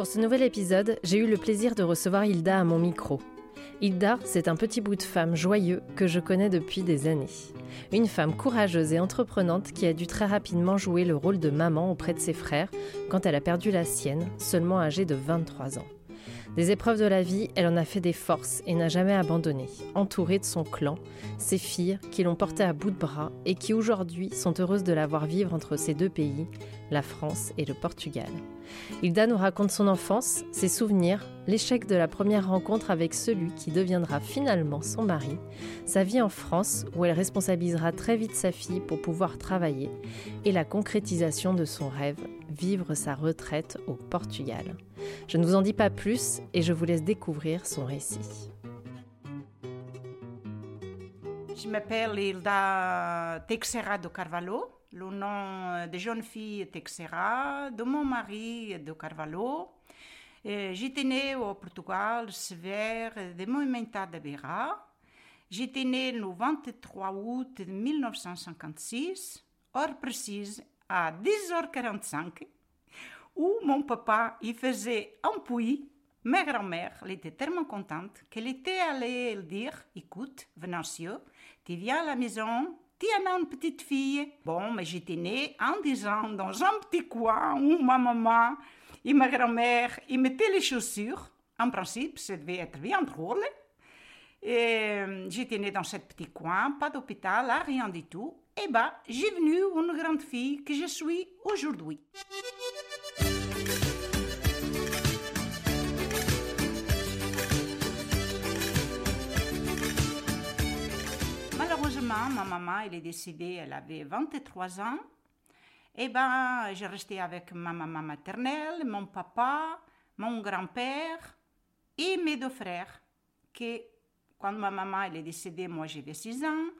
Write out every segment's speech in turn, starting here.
Pour ce nouvel épisode, j'ai eu le plaisir de recevoir Hilda à mon micro. Hilda, c'est un petit bout de femme joyeux que je connais depuis des années. Une femme courageuse et entreprenante qui a dû très rapidement jouer le rôle de maman auprès de ses frères quand elle a perdu la sienne, seulement âgée de 23 ans. Des épreuves de la vie, elle en a fait des forces et n'a jamais abandonné, entourée de son clan, ses filles qui l'ont portée à bout de bras et qui aujourd'hui sont heureuses de la voir vivre entre ces deux pays, la France et le Portugal. Hilda nous raconte son enfance, ses souvenirs, l'échec de la première rencontre avec celui qui deviendra finalement son mari, sa vie en France où elle responsabilisera très vite sa fille pour pouvoir travailler et la concrétisation de son rêve, vivre sa retraite au Portugal. Je ne vous en dis pas plus et je vous laisse découvrir son récit. Je m'appelle Hilda Teixeira do Carvalho, le nom de jeune fille Teixeira, de mon mari de Carvalho. J'étais née au Portugal, sévère de Movimentada Beira. J'étais née le 23 août 1956, heure précise à 10h45 où mon papa il faisait un puits. Ma grand-mère, était tellement contente qu'elle était allée dire Écoute, Venancio, tu viens à la maison, as une petite fille. Bon, mais j'étais née en disant dans un petit coin où ma maman et ma grand-mère ils mettaient les chaussures. En principe, ça devait être bien drôle. Et j'étais née dans ce petit coin, pas d'hôpital, rien du tout. Et bien, j'ai venu une grande fille que je suis aujourd'hui. Ma maman, elle est décédée, elle avait 23 ans. Et ben, j'ai resté avec ma maman maternelle, mon papa, mon grand-père et mes deux frères. Que, quand ma maman elle est décédée, moi j'avais 6 ans.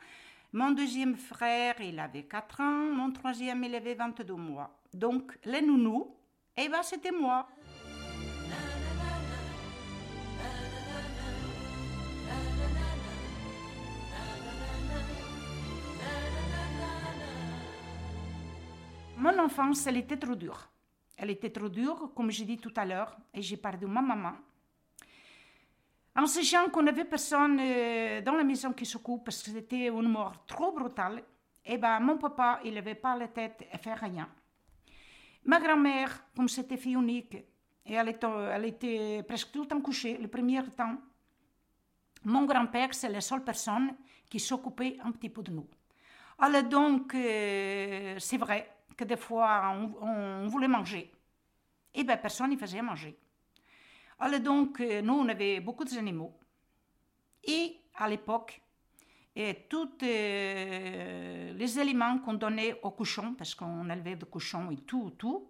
Mon deuxième frère, il avait 4 ans. Mon troisième, il avait 22 mois. Donc, les nounous, eh ben, c'était moi. Mon enfance, elle était trop dure. Elle était trop dure, comme j'ai dit tout à l'heure, et j'ai perdu ma maman. En sachant qu'on n'avait personne euh, dans la maison qui s'occupe parce que c'était une mort trop brutale, et ben mon papa, il n'avait pas la tête à faire rien. Ma grand-mère, comme c'était fille unique, et elle était, elle était presque tout le temps couchée, le premier temps, mon grand-père, c'est la seule personne qui s'occupait un petit peu de nous. Alors donc, euh, c'est vrai que des fois, on, voulait manger. Et bien, personne ne faisait manger. Alors donc, euh, nous, on avait beaucoup d'animaux. Et à l'époque, et tous euh, les éléments qu'on donnait aux cochons, parce qu'on élevait des cochons et tout, tout,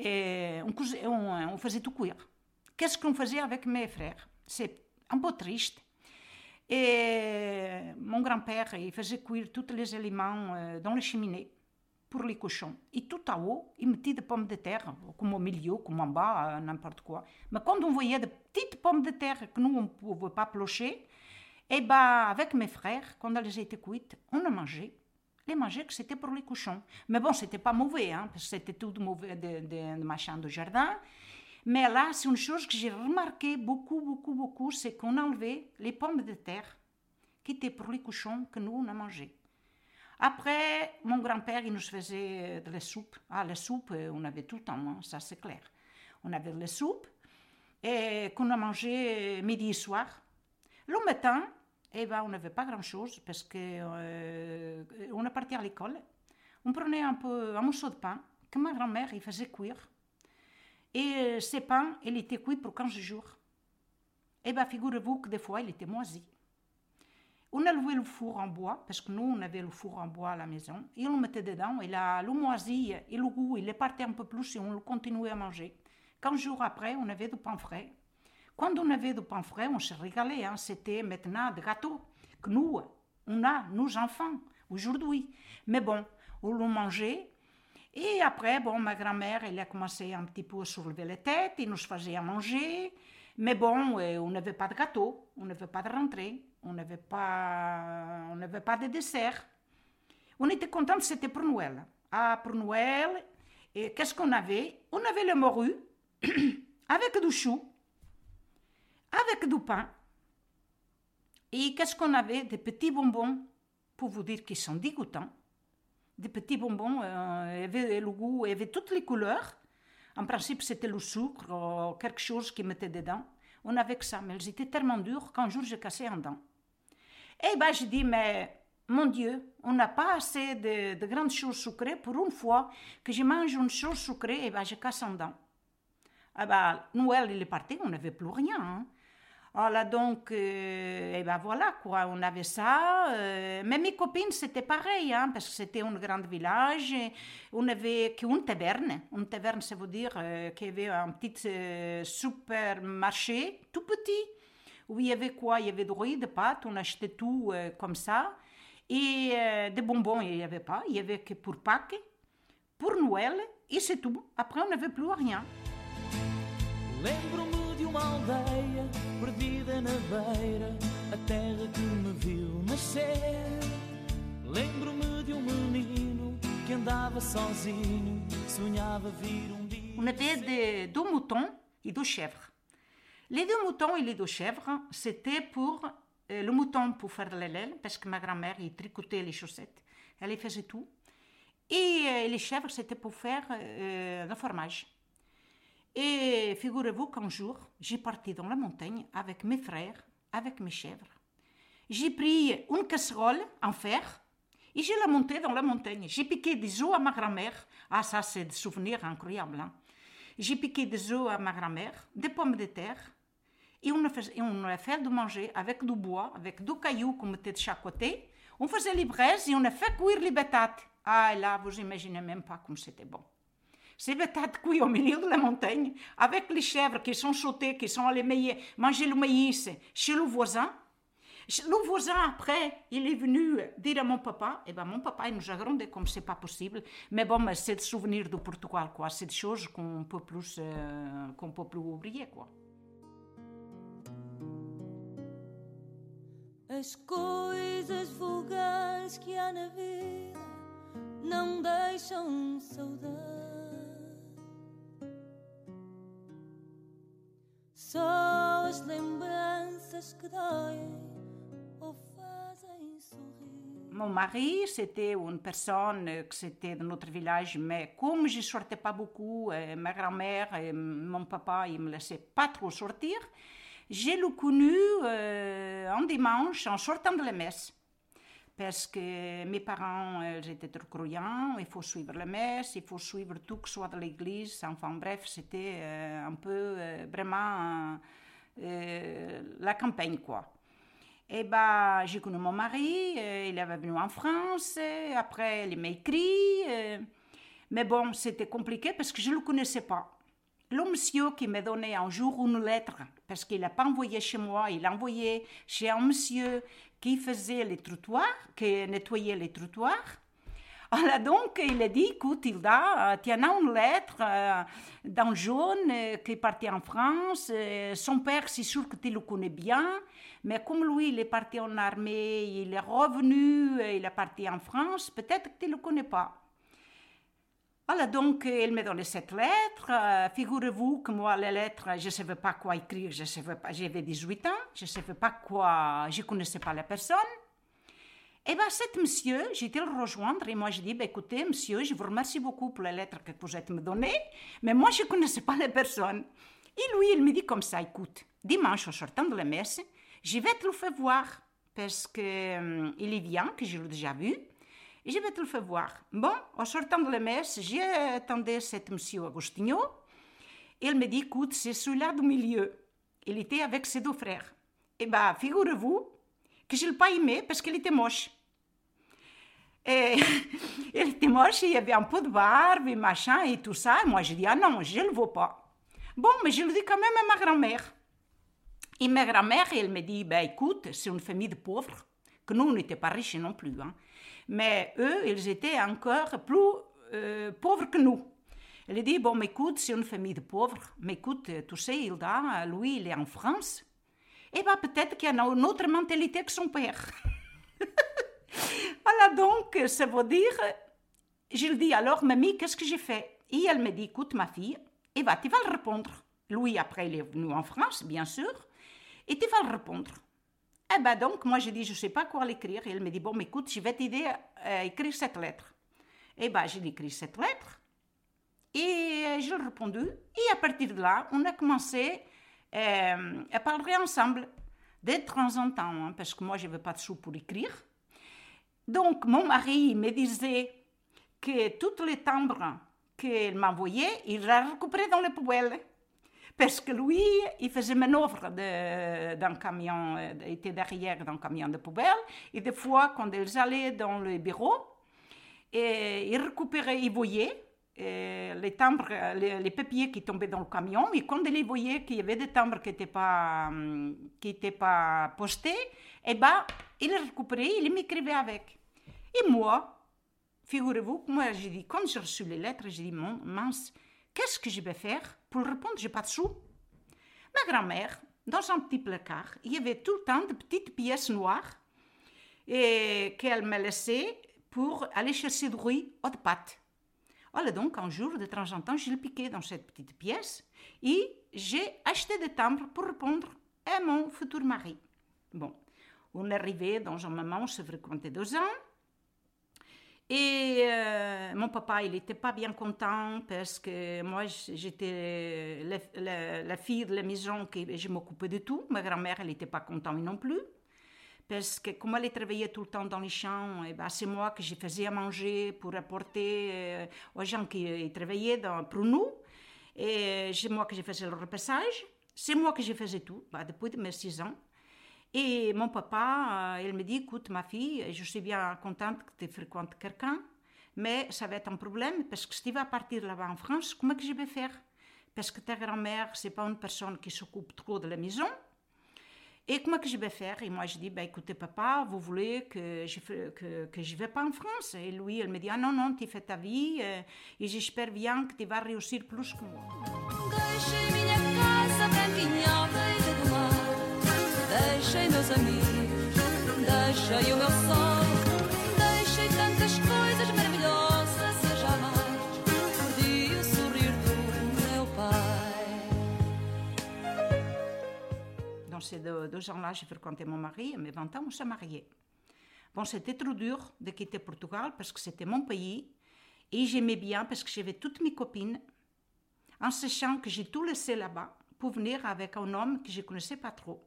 on, faisait tout cuire. Qu'est-ce qu'on faisait avec mes frères? C'est un peu triste. Et mon grand-père, il faisait cuire tous les éléments euh, dans la cheminée pour les cochons. Et tout en haut, il mettait des pommes de terre, comme au milieu, comme en bas, n'importe quoi. Mais quand on voyait des petites pommes de terre que nous, on ne pouvait pas plocher, et ben avec mes frères, quand elles étaient cuites, on a mangé. Les mangeait que c'était pour les cochons. Mais bon, c'était pas mauvais, hein, parce que c'était tout de, de, de machin de jardin. Mais là, c'est une chose que j'ai remarqué beaucoup, beaucoup, beaucoup, c'est qu'on enlevait les pommes de terre qui étaient pour les cochons que nous, on a mangé. Après, mon grand-père, il nous faisait de la soupe. Ah, la soupe, euh, on avait tout le temps, hein, ça c'est clair. On avait de la soupe et qu'on a mangé midi et soir. Le matin, eh ben, on n'avait pas grand-chose parce que euh, on est parti à l'école. On prenait un peu un morceau de pain que ma grand-mère il faisait cuire. Et euh, ces pains, il était cuit pour 15 jours. Eh bien, figurez-vous que des fois, il était moisi. On a loué le four en bois, parce que nous, on avait le four en bois à la maison, et on le mettait dedans, et la, le moisi et le goût, il est parti un peu plus, et on le continuait à manger. Quinze jours après, on avait du pain frais. Quand on avait du pain frais, on se régalait. Hein. C'était maintenant des gâteaux que nous, on a, nos enfants, aujourd'hui. Mais bon, on le mangeait. Et après, bon, ma grand-mère, elle a commencé un petit peu à soulever la tête, et nous faisait à manger. Mais bon, euh, on n'avait pas de gâteau, on n'avait pas de rentrée, on n'avait pas, on n'avait pas de dessert. On était contents, c'était pour Noël. Ah, pour Noël, et qu'est-ce qu'on avait? On avait le morue avec du chou, avec du pain. Et qu'est-ce qu'on avait? Des petits bonbons, pour vous dire qu'ils sont dégoûtants. Des petits bonbons, euh, avaient le goût, avaient toutes les couleurs. En principe, c'était le sucre, ou quelque chose qui mettait dedans. On avait que ça, mais elles étaient tellement dures qu'un jour j'ai cassé un dent. Et ben, je dis, mais mon Dieu, on n'a pas assez de, grandes choses sucrées. Pour une fois que je mange une chose sucrée, et ben, je casse un dent. Ah ben, Noël, il est parti, on n'avait plus rien. Hein. Voilà, donc, euh, et ben voilà, quoi, on avait ça. Euh, mais mes copines, c'était pareil, hein, parce que c'était un grand village. On avait qu'une taverne. Une taverne, ça veut dire euh, qu'il y avait un petit supermarché, tout petit, où il y avait quoi Il y avait de riz, de pâtes, on achetait tout comme ça. Et des bonbons, il n'y avait pas. Il y avait que pour Pâques, pour Noël, et c'est tout. Après, on n'avait plus rien. Uma aldeia perdida na beira, a terra que me viu nascer. Lembro-me de um menino que andava sozinho, sonhava vir um dia. On avait de, deux moutons et deux chèvres. Les deux moutons et les deux chèvres, c'était pour euh, le mouton pour faire de l'aile, parce que ma grand-mère y tricotait les chaussettes. Elle y faisait tout. Et euh, les chèvres, c'était pour faire euh, le fromage. Et figurez-vous qu'un jour, j'ai parti dans la montagne avec mes frères, avec mes chèvres. J'ai pris une casserole en fer et j'ai la monté dans la montagne. J'ai piqué des œufs à ma grand-mère. Ah, ça, c'est des souvenirs incroyables. Hein. J'ai piqué des œufs à ma grand-mère, des pommes de terre. Et on a, fait, on a fait de manger avec du bois, avec deux cailloux qu'on mettait de chaque côté. On faisait les braises et on a fait cuire les batates. Ah, là, vous imaginez même pas comme c'était bon. C'est peut-être cuit au milieu de la montagne, avec les chèvres qui sont sautées, qui sont allées manger le maïs chez le voisin. Le voisin, après, il est venu dire à mon papa, eh ben mon papa, il nous a grondé comme c'est pas possible. Mais bon, c'est des souvenirs de Portugal, quoi. C'est des choses qu'on peut plus, euh, qu'on peut plus oublier, quoi. As coisas que há na vida não deixam. Mon mari, c'était une personne que c'était de notre village, mais comme je sortais pas beaucoup, euh, ma grand-mère et mon papa, ils me laissaient pas trop sortir, j'ai le connu euh, un dimanche en sortant de la messe parce que mes parents ils étaient trop croyants, il faut suivre la messe, il faut suivre tout que soit de l'église. Enfin bref, c'était euh, un peu euh, vraiment euh, la campagne quoi. Et bah, j'ai connu mon mari, il est venu en France, après il m'a écrit, mais bon, c'était compliqué parce que je ne le connaissais pas. Le monsieur qui m'a donné un jour une lettre, parce qu'il n'a pas envoyé chez moi, il a envoyé chez un monsieur qui faisait les trottoirs, qui nettoyait les trottoirs. Alors donc, il a dit, écoute, Hilda, tu as une lettre euh, d'un jeune euh, qui est parti en France. Euh, son père, c'est sûr que tu le connais bien, mais comme lui, il est parti en armée, il est revenu, il est parti en France, peut-être que tu ne le connais pas. Voilà, donc il m'a donné cette lettre. Figurez-vous que moi, les lettres, je ne savais pas quoi écrire, je pas, j'avais 18 ans, je ne savais pas quoi, je ne connaissais pas la personne. Et bien, cet monsieur, été le rejoindre et moi, je dis, ben, écoutez, monsieur, je vous remercie beaucoup pour la lettre que vous êtes me donnée, mais moi, je ne connaissais pas la personne. Et lui, il me dit comme ça, écoute, dimanche, en sortant de la messe, je vais te le faire voir, parce qu'il euh, est bien, que je l'ai déjà vu, je vais te le faire voir. Bon, en sortant de la messe, j'ai attendu cet monsieur Agostinho. Il me dit, écoute, c'est celui-là du milieu. Il était avec ses deux frères. Eh bien, figurez-vous que je ne l'ai pas aimé parce qu'elle était moche. Et elle était moche, il y avait un peu de barbe et machin et tout ça. Et moi, je dis, ah non, je ne le veux pas. Bon, mais je le dis quand même à ma grand-mère. Et ma grand-mère, elle me dit, ben écoute, c'est une famille de pauvres, que nous, on n'était pas riches non plus. Hein. Mais eux, ils étaient encore plus euh, pauvres que nous. Elle dit, bon, écoute, c'est une famille de pauvres. Mais écoute, tu sais, Hilda, lui, il est en France. Et bien, peut-être qu'il a une autre mentalité que son père. voilà donc, ça veut dire, je lui dis, alors, mamie, qu'est-ce que j'ai fait? Et elle me dit, écoute, ma fille, et va, tu vas le répondre. Lui, après, il est venu en France, bien sûr, et tu vas le répondre. Eh ben donc, moi, je dis, je ne sais pas quoi l'écrire. Et elle me dit, bon, mais écoute, je vais t'aider à écrire cette lettre. Eh ben, j'ai écrit cette lettre. Et je l'ai répondu. Et à partir de là, on a commencé euh, à parler ensemble de temps en temps, hein, parce que moi, je n'avais pas de sous pour écrire. Donc, mon mari me disait que toutes les timbres qu'il m'envoyait, il les récupérait dans les poubelles. Parce que lui, il faisait manœuvre d'un camion, euh, il était derrière d'un camion de poubelle. Et des fois, quand ils allaient dans le bureau, et il récupérait, il voyait euh, les timbres, les, papiers qui tombaient dans le camion. Et quand il voyait qu'il y avait des timbres qui n'étaient pas, hum, qui pas postés, eh ben, il les récupérait, il m'écrivait avec. Et moi, figurez-vous moi, j'ai dit, quand j'ai reçu les lettres, j'ai dit, mince, qu'est-ce que je vais faire pour répondre J'ai pas de sous. Ma grand-mère, dans un petit placard, il y avait tout le temps de petites pièces noires et qu'elle me laissait pour aller chercher du riz ou de pâtes. Alors donc, un jour, de temps en temps, je le piquais dans cette petite pièce et j'ai acheté des timbres pour répondre à mon futur mari. Bon, on arrivé dans un moment où se fréquentait deux ans. Et euh, mon papa, il n'était pas bien content parce que moi, j'étais la, fille de la maison, que je m'occupais de tout. Ma grand-mère, elle n'était pas contente non plus. Parce que comme elle travaillait tout le temps dans les champs, eh ben, c'est moi que je faisais à manger pour apporter euh, aux gens qui travaillaient dans, pour nous. Et c'est moi que je faisais le repassage. C'est moi que je faisais tout, bah, depuis mes six ans. Et mon papa, euh, il me dit, écoute ma fille, je suis bien contente que tu fréquentes quelqu'un, mais ça va être un problème parce que si tu vas partir là-bas en France, comment que je vais faire? Parce que ta grand-mère, c'est pas une personne qui s'occupe trop de la maison. Et comment que je vais faire? Et moi, je dis, bah, écoutez, papa, vous voulez que je que, que vais pas en France? Et lui, il me dit, ah non, non, tu fais ta vie euh, et j'espère bien que tu vas réussir plus que moi. Dans ces deux, ans-là, j'ai fréquenté mon mari, à mes 20 ans, on s'est mariés. Bon, c'était trop dur de quitter Portugal parce que c'était mon pays et j'aimais bien parce que j'avais toutes mes copines en sachant que j'ai tout laissé là-bas pour venir avec un homme que je ne connaissais pas trop.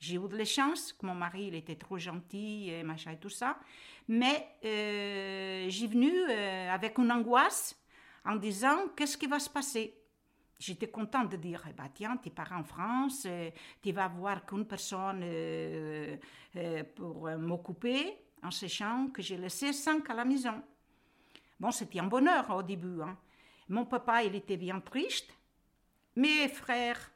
J'ai eu de la chance, que mon mari il était trop gentil et machin et tout ça. Mais euh, j'ai venu euh, avec une angoisse en disant qu'est-ce qui va se passer? J'étais contente de dire, eh ben, tiens, tu pars en France, euh, tu vas voir qu'une personne pour m'occuper, en sachant que j'ai laissé cinq à la maison. Bon, c'était un bonheur au début. Hein. Mon papa, il était bien triste. Mes frères,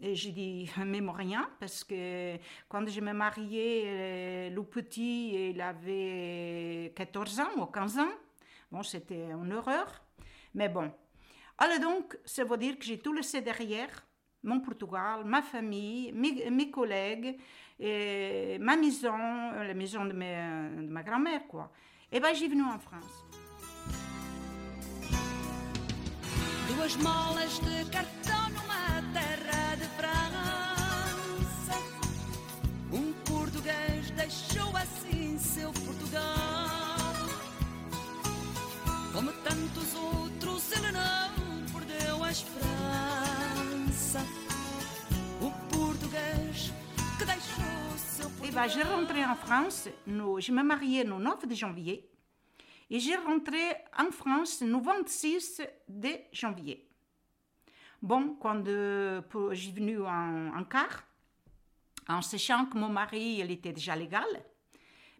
et j'ai dit même rien parce que quand je me mariais, euh, le petit, il avait 14 ans ou 15 ans. Bon, c'était une horreur. Mais bon. Alors donc, ça veut dire que j'ai tout laissé derrière. Mon Portugal, ma famille, mes, collègues, et ma maison, la maison de, de ma grand-mère, quoi. Et bien, j'ai venu en France. Duas molas de numa terra perdeu a esperança. O português que deixou seu. Et ben, j'ai en France, no, je me mariais le 9 de janvier. Et j'ai rentré en France le 26 de janvier. Bon, quand euh, j'ai venu en, car, en sachant que mon mari, il était déjà légal.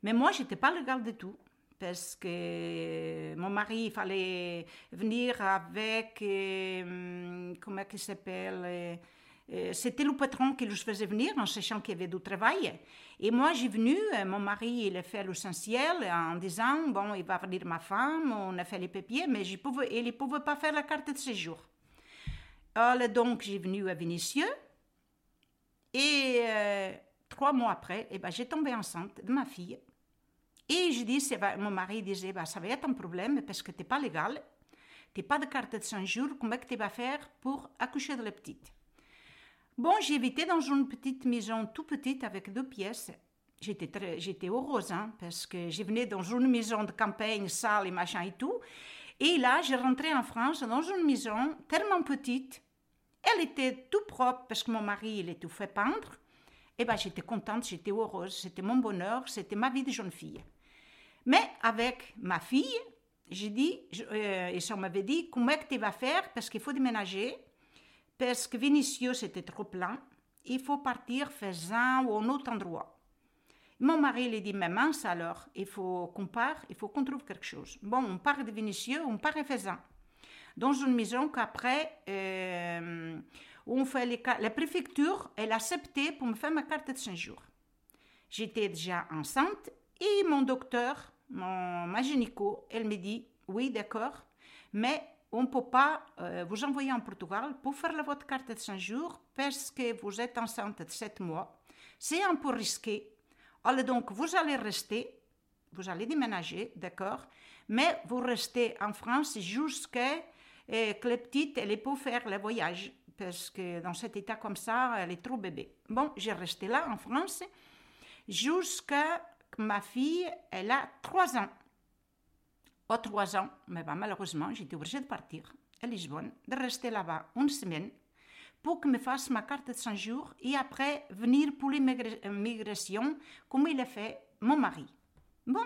Mais moi, je n'étais pas légal du tout parce que mon mari, il fallait venir avec, euh, comment il s'appelle euh, euh, C'était le patron qui le faisait venir en sachant qu'il y avait du travail. Et moi, j'ai venu, mon mari, il a fait l'essentiel en disant, bon, il va venir ma femme, on a fait les papiers, mais il ne pouvait pas faire la carte de séjour. Alors, donc, j'ai venu à Vénitieux. Et trois mois après, eh ben, j'ai tombé enceinte de ma fille. Et je dis, mon mari disait, bah, ça va être un problème parce que tu n'es pas légal, tu n'as pas de carte de 5 jours, comment tu vas faire pour accoucher de la petite? Bon, évité dans une petite maison tout petite avec deux pièces. J'étais, j'étais heureuse hein, parce que je venais dans une maison de campagne, sale et machin et tout. Et là, j'ai rentré en France dans une maison tellement petite. Elle était tout propre parce que mon mari, il est tout fait peindre. Et eh ben, j'étais contente, j'étais heureuse, c'était mon bonheur, c'était ma vie de jeune fille. Mais avec ma fille, j'ai dit, euh, et ça m'avait dit, comment tu vas faire? Parce qu'il faut déménager, parce que Vinicius c'était trop plein, il faut partir faisant ou un autre endroit. Mon mari lui dit, mais mince alors, il faut qu'on parte, il faut qu'on trouve quelque chose. Bon, on part de Vinicius, on part à Faisan. Dans une maison qu'après, euh, on fait les, la préfecture, elle a accepté pour me faire ma carte de 5 jours. J'étais déjà enceinte et mon docteur mon, ma gynéco, elle me dit, oui, d'accord, mais on ne peut pas euh, vous envoyer en Portugal pour faire la votre carte de 5 jours parce que vous êtes enceinte de 7 mois. C'est un peu risqué. Alors donc, vous allez rester, vous allez déménager, d'accord, mais vous restez en France jusqu'à euh, que la petite, elle peut faire le voyage parce que dans cet état comme ça, elle est trop bébé. Bon, j'ai resté là en France jusqu'à ma fille, elle a trois ans. Oh, trois ans, mais bah, malheureusement, j'étais obligée de partir à Lisbonne, de rester là-bas une semaine pour que me fasse ma carte de 100 jours et après venir pour l'immigration, comme il a fait mon mari. Bon,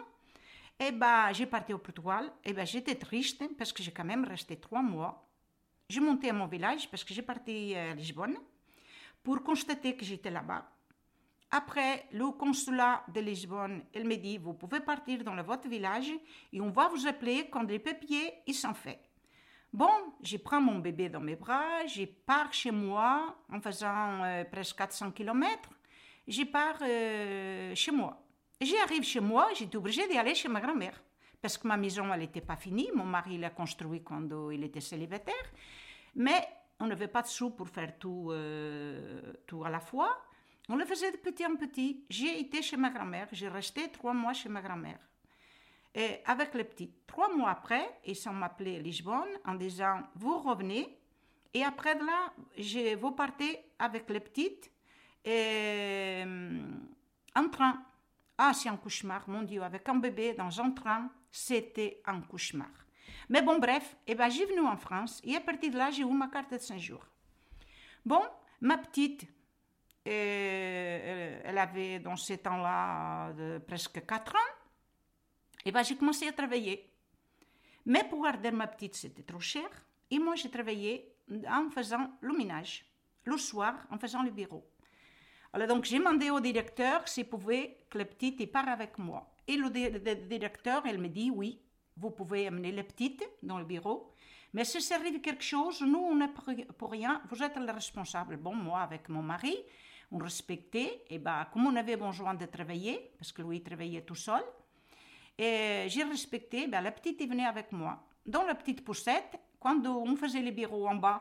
et eh ben, j'ai parti au Portugal, et eh ben, j'étais triste parce que j'ai quand même resté trois mois. J'ai monté à mon village parce que j'ai parti à Lisbonne pour constater que j'étais là-bas. Après, le consulat de Lisbonne, il me dit, vous pouvez partir dans votre village et on va vous appeler quand les papiers ils sont faits. Bon, je prends mon bébé dans mes bras, je pars chez moi en faisant euh, presque 400 km. Je pars euh, chez moi. J'arrive chez moi, j'étais obligée d'aller chez ma grand-mère parce que ma maison, elle n'était pas finie. Mon mari l'a construite quand il était célibataire. Mais on n'avait pas de sous pour faire tout, euh, tout à la fois. On le faisait de petit en petit. J'ai été chez ma grand-mère, j'ai resté trois mois chez ma grand-mère. Et avec les petits. Trois mois après, ils sont appelés Lisbonne en disant Vous revenez. Et après de là, je, vous partez avec les petites et, euh, en train. Ah, c'est un cauchemar, mon Dieu, avec un bébé dans un train, c'était un cauchemar. Mais bon, bref, eh ben, j'ai venu en France et à partir de là, j'ai eu ma carte de 5 jours. Bon, ma petite, et elle avait dans ce temps-là presque 4 ans. Et ben j'ai commencé à travailler. Mais pour garder ma petite, c'était trop cher. Et moi, j'ai travaillé en faisant le ménage, le soir, en faisant le bureau. Alors donc, j'ai demandé au directeur s'il pouvait que la petite parte avec moi. Et le, directeur, elle me dit, oui, vous pouvez amener la petite dans le bureau. Mais si ça arrive quelque chose, nous, on n'est pour rien, vous êtes le responsable. Bon, moi, avec mon mari, on respectait. Et bah, comme on avait besoin de travailler, parce que lui travaillait tout seul, et j'ai respecté, bah, la petite venue avec moi. Dans la petite poussette, quand on faisait les bureaux en bas,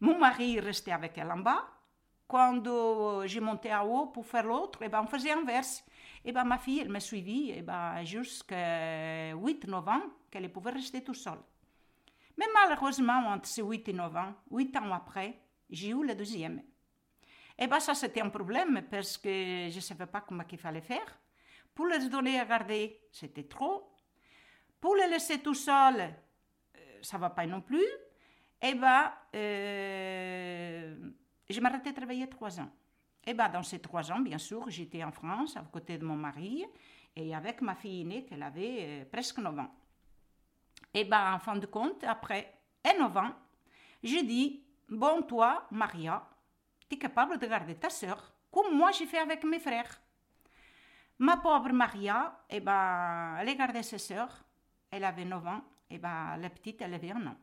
mon mari restait avec elle en bas. Quand j'ai monté à haut pour faire l'autre, et ben, on faisait inverse. Et ben, ma fille, elle m'a suivi et ben, jusqu'à 8-9 ans qu'elle pouvait rester tout seule. Mais malheureusement, entre ces 8 et 9 ans, 8 ans après, j'ai eu la deuxième. Et bien ça, c'était un problème parce que je ne savais pas comment il fallait faire. Pour les donner à garder, c'était trop. Pour les laisser tout seul, euh, ça ne va pas non plus. Et bien, euh, je m'arrêtais de travailler trois ans. Et bien, dans ces trois ans, bien sûr, j'étais en France à côté de mon mari et avec ma fille aînée qu'elle avait euh, presque 9 ans. Et bien, en fin de compte, après 9 ans, je dis, bon, toi, Maria, tu es capable de garder ta sœur comme moi j'ai fait avec mes frères. Ma pauvre Maria, eh ben, elle a gardé ses sœurs. Elle avait 9 ans. Et ben, la petite, elle avait un an.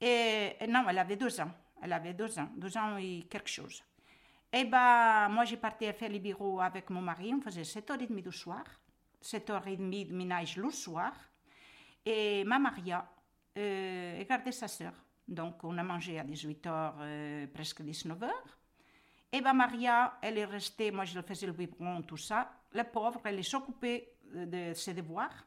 Et, non, elle avait deux ans. Elle avait deux ans, deux ans et quelque chose. Et ben, moi, j'ai parti à faire les bureaux avec mon mari. On faisait 7h30 du soir, 7h30 de ménage le soir. Et ma Maria, euh, elle gardait sa sœur. Donc, on a mangé à 18h, euh, presque 19h. Et ben Maria, elle est restée, moi je faisais le biberon, tout ça. La pauvre, elle s'occupait de ses devoirs.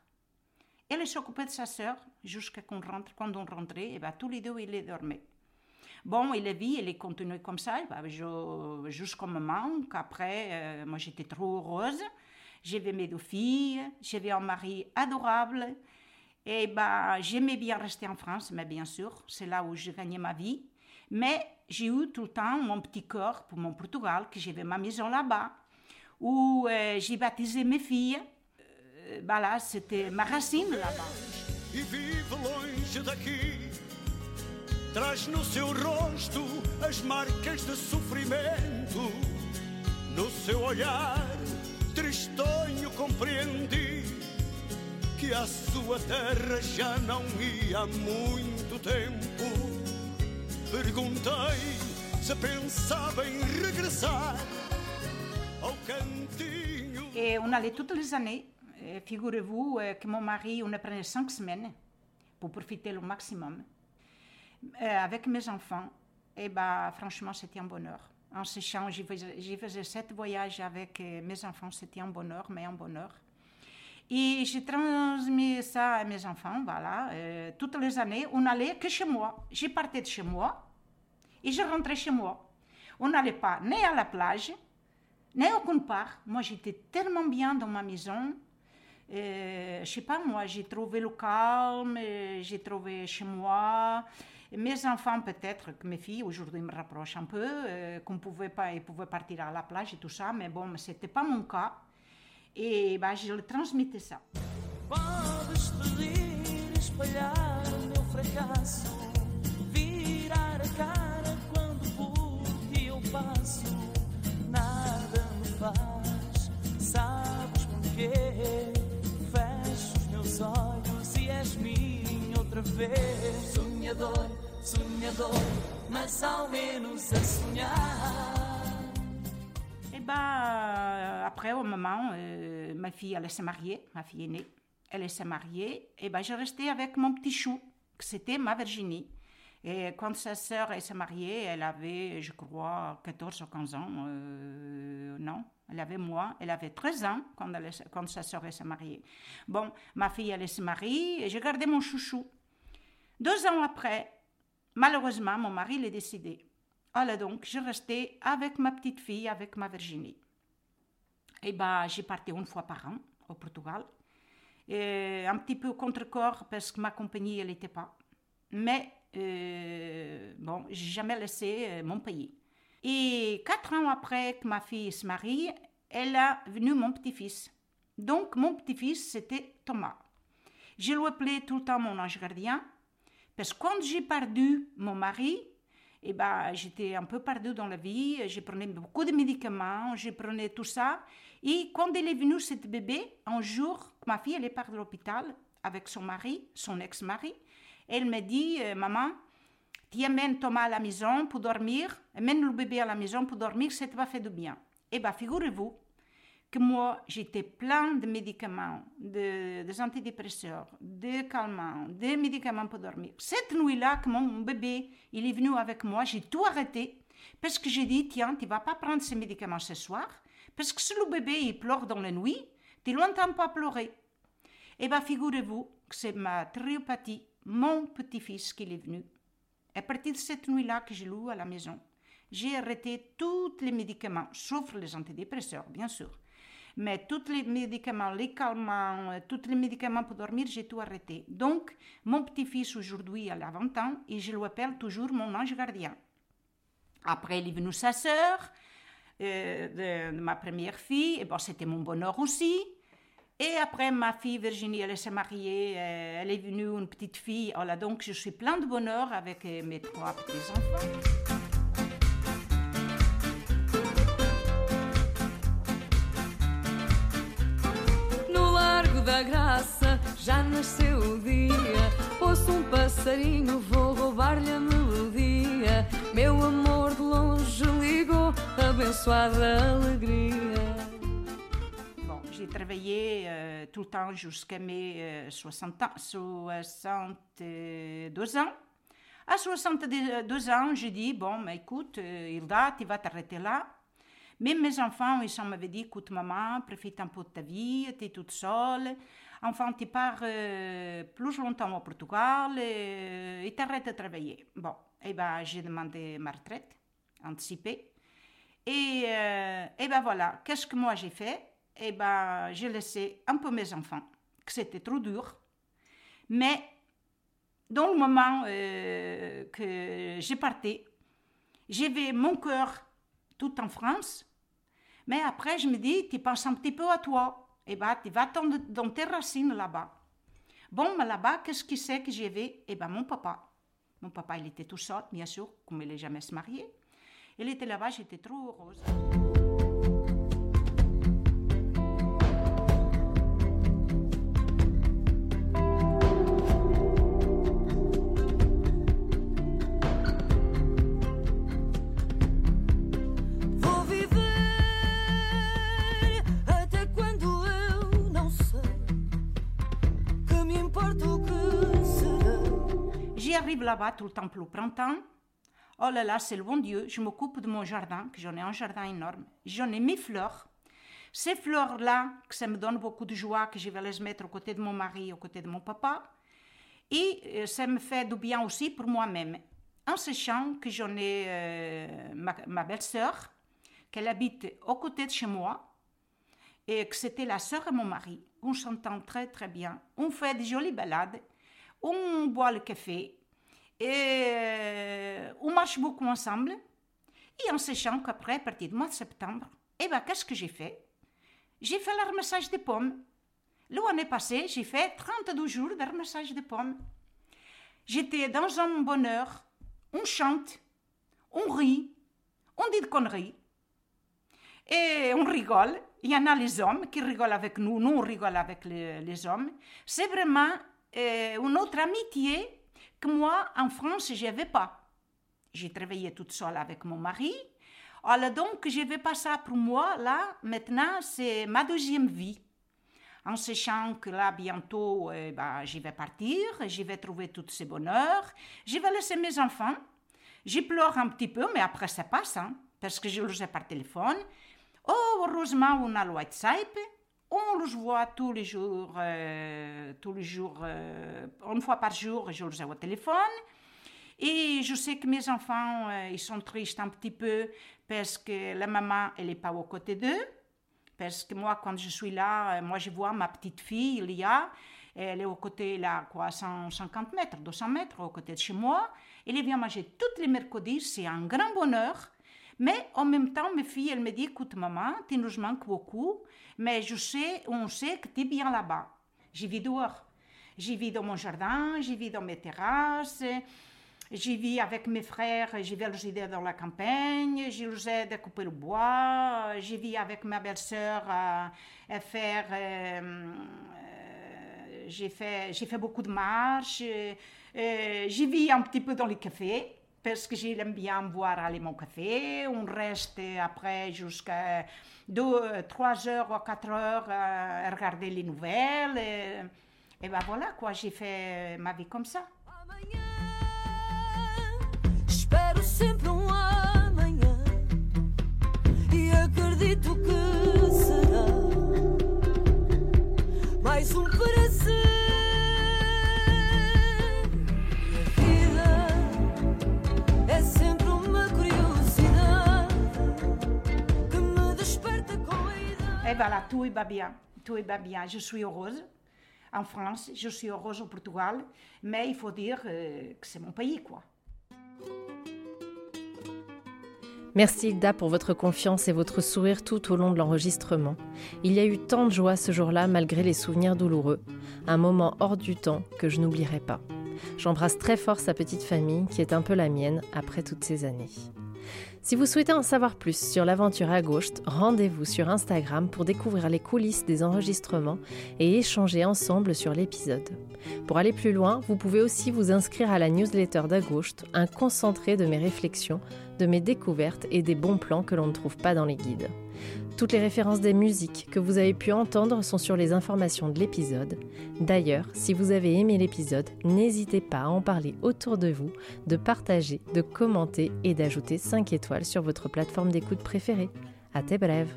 Elle s'occupait de sa sœur jusqu'à qu'on rentre. Quand on rentrait, et ben, tous les deux, ils dormaient. Bon, la vie, elle est continuée comme ça, ben, jusqu'au moment qu'après, euh, moi j'étais trop heureuse. J'avais mes deux filles, j'avais un mari adorable. Et ben, j'aimais bien rester en France, mais bien sûr, c'est là où je gagnais ma vie. Mais j'ai eu tout le temps mon petit corps pour mon Portugal, que j'avais ma maison là-bas, où euh, j'ai baptisé mes filles. Euh, bah là, c'était ma racine là-bas. E no seu rosto as de sofrimento. No seu olhar, que a sua terra já não ia muito tempo. Perguntei se pensava regressar au cantinho. Et on allait toutes les années. Figurez-vous euh, que mon mari, on pris cinq semaines pour profiter le maximum. Euh, avec mes enfants, et bah, franchement, c'était un bonheur. En séchant, j'y faisais, sept voyages avec mes enfants, c'était un bonheur, mais un bonheur. Et j'ai transmis ça à mes enfants, voilà. toutes les années, on n'allait que chez moi. J'ai partais de chez moi et je rentrais chez moi. On n'allait pas ni à la plage, ni aucune part. Moi, j'étais tellement bien dans ma maison. Euh, je sais pas, moi, j'ai trouvé le calme, j'ai trouvé chez moi. Mes enfants, peut-être que mes filles, aujourd'hui, me rapprochent un peu, euh, qu'on pouvait pas, ils pouvaient partir à la plage et tout ça, mais bon, ce n'était pas mon cas. Et bah, je leur transmettais ça. virar a cara quando por eu passo, nada me faz, sabes porquê? Fecho os meus olhos e és minha outra vez. Sonhador, sonhador, mas ao menos a sonhar. Bah, après, au moment, euh, ma fille, allait se marier, ma fille aînée, elle s'est mariée, et bah, j'ai resté avec mon petit chou, que c'était ma Virginie. Et quand sa sœur s'est mariée, elle avait, je crois, 14 ou 15 ans. Euh, non, elle avait moi, elle avait 13 ans quand, elle, quand sa sœur s'est mariée. Bon, ma fille, elle se marie et j'ai gardé mon chouchou. Deux ans après, malheureusement, mon mari l'est décédé. Alors donc, je restais avec ma petite fille, avec ma Virginie. Et bah, j'ai parti une fois par an au Portugal. Un petit peu contre-corps parce que ma compagnie, elle n'était pas. Mais, euh, bon, j'ai jamais laissé euh, mon pays. Et quatre ans après que ma fille se marie, elle a venu mon petit-fils. Donc, mon petit-fils, c'était Thomas. Je lui appelais tout le temps mon ange gardien, parce que quand j'ai perdu mon mari, et ben, j'étais un peu perdue dans la vie, je prenais beaucoup de médicaments, je prenais tout ça. Et quand elle est venue, cette bébé, un jour, ma fille, elle est partie de l'hôpital avec son mari, son ex-mari, elle me dit, euh, maman, tu amènes Thomas à la maison pour dormir, amène le bébé à la maison pour dormir, ça te va faire du bien. Eh bien, figurez-vous que moi, j'étais plein de médicaments, de, des antidépresseurs, de calmants, de médicaments pour dormir. Cette nuit-là, que mon bébé, il est venu avec moi, j'ai tout arrêté parce que j'ai dit, tiens, tu vas pas prendre ces médicaments ce soir, parce que si le bébé, il pleure dans la nuit, tu l'entends pas pleurer. Eh bien, figurez-vous que c'est ma triopathie, mon petit-fils qui est venu. À partir de cette nuit-là que je loue à la maison, j'ai arrêté tous les médicaments, sauf les antidépresseurs, bien sûr. Mais tous les médicaments, les calmants, euh, tous les médicaments pour dormir, j'ai tout arrêté. Donc, mon petit-fils aujourd'hui a 20 ans et je l'appelle toujours mon ange gardien. Après, il est venu sa sœur, euh, de, ma première fille, et bon, c'était mon bonheur aussi. Et après, ma fille Virginie, elle s'est mariée, euh, elle est venue une petite fille. Voilà, donc je suis plein de bonheur avec mes trois petits-enfants. Muita graça, já nasceu o dia. Ouço um passarinho, vou roubar-lhe a melodia. Meu amor de longe ligou, abençoada alegria. Bon, j'ai travaillé euh, tout le temps jusqu'à mes euh, 60 ans, 62 ans. À 62 ans, j'ai dit, bon, mais écoute, Hilda, tu vas t'arrêter là. Même mes enfants, ils m'avaient dit, écoute, maman, profite un peu de ta vie, tu es toute seule. Enfin, tu pars euh, plus longtemps au Portugal euh, et t'arrêtes de travailler. Bon, et ben, j'ai demandé ma retraite anticipée. Et, euh, et ben voilà, qu'est-ce que moi j'ai fait? Eh ben, j'ai laissé un peu mes enfants, que c'était trop dur. Mais dans le moment euh, que j'ai parti, j'avais mon cœur tout en France. Mais après, je me dis, tu penses un petit peu à toi. Eh ben, tu vas dans, dans tes racines là-bas. Bon, mais là-bas, qu'est-ce qui c'est que j'avais Eh ben, mon papa. Mon papa, il était tout seul, bien sûr, comme il n'est jamais se marié. Il était là-bas, j'étais trop heureuse. Arrive là-bas tout le temps pour le printemps. Oh là là, c'est le bon Dieu. Je m'occupe de mon jardin, que j'en ai un jardin énorme. J'en ai mes fleurs. Ces fleurs-là, que ça me donne beaucoup de joie, que je vais les mettre aux côtés de mon mari, aux côtés de mon papa. Et euh, ça me fait du bien aussi pour moi-même. En sachant que j'en ai euh, ma, belle-sœur, qu'elle habite aux côtés de chez moi, et que c'était la sœur de mon mari. On s'entend très très bien. On fait des jolies balades. On boit le café. Et euh, on marche beaucoup ensemble. Et en sachant qu'après, à partir du mois de septembre, eh ben, qu'est-ce que j'ai fait? J'ai fait le ramassage des pommes. L'année passée, j'ai fait 32 jours de ramassage des pommes. J'étais dans un bonheur. On chante, on rit, on dit de conneries. Et on rigole. Il y en a les hommes qui rigolent avec nous, nous on rigole avec les, les hommes. C'est vraiment euh, une autre amitié moi, en France, je n'avais pas. J'ai travaillé toute seule avec mon mari. Alors donc, je n'avais pas ça pour moi. Là, maintenant, c'est ma deuxième vie. En sachant que là, bientôt, bah, je vais partir, je vais trouver tous ces bonheurs, je vais laisser mes enfants. Je pleure un petit peu, mais après, ça passe, hein, parce que je les ai par téléphone. Oh, heureusement, on a le WhatsApp. On les voit tous les jours, euh, tous les jours, euh, une fois par jour, je les ai au téléphone. Et je sais que mes enfants, euh, ils sont tristes un petit peu parce que la maman, elle n'est pas aux côtés d'eux. Parce que moi, quand je suis là, moi, je vois ma petite fille, Lia, elle est aux côtés, là, quoi, 150 mètres, 200 mètres, aux côtés de chez moi. Elle vient manger tous les mercredis, c'est un grand bonheur. Mais en même temps, mes filles, elles me disent, écoute, maman, tu nous manques beaucoup, mais je sais, on sait que tu es bien là-bas. J'y vis dehors. J'y vis dans mon jardin, j'y vis dans mes terrasses, j'y vis avec mes frères, j'y vais les aider dans la campagne, je les aide à couper le bois, j'y vis avec ma belle-sœur à, à faire... euh, euh, j'ai fait, j'ai fait beaucoup de marches, euh, j'y vis un petit peu dans les cafés parce que j'aime bien boire aller mon café. On reste après jusqu'à 3 heures ou 4 heures à regarder les nouvelles. Et, et ben voilà quoi, j'ai fait ma vie comme ça. E acredito que será mais um tout va bien. Tout bien. Je suis heureuse en France, je suis heureuse au Portugal, mais il faut dire euh, que c'est mon pays quoi. Merci Hilda pour votre confiance et votre sourire tout au long de l'enregistrement. Il y a eu tant de joie ce jour-là malgré les souvenirs douloureux. Un moment hors du temps que je n'oublierai pas. J'embrasse très fort sa petite famille qui est un peu la mienne après toutes ces années. Si vous souhaitez en savoir plus sur l'aventure à gauche, rendez-vous sur Instagram pour découvrir les coulisses des enregistrements et échanger ensemble sur l'épisode. Pour aller plus loin, vous pouvez aussi vous inscrire à la newsletter d'Aghost, un concentré de mes réflexions, de mes découvertes et des bons plans que l'on ne trouve pas dans les guides. Toutes les références des musiques que vous avez pu entendre sont sur les informations de l'épisode. D'ailleurs, si vous avez aimé l'épisode, n'hésitez pas à en parler autour de vous, de partager, de commenter et d'ajouter 5 étoiles sur votre plateforme d'écoute préférée. À tes brèves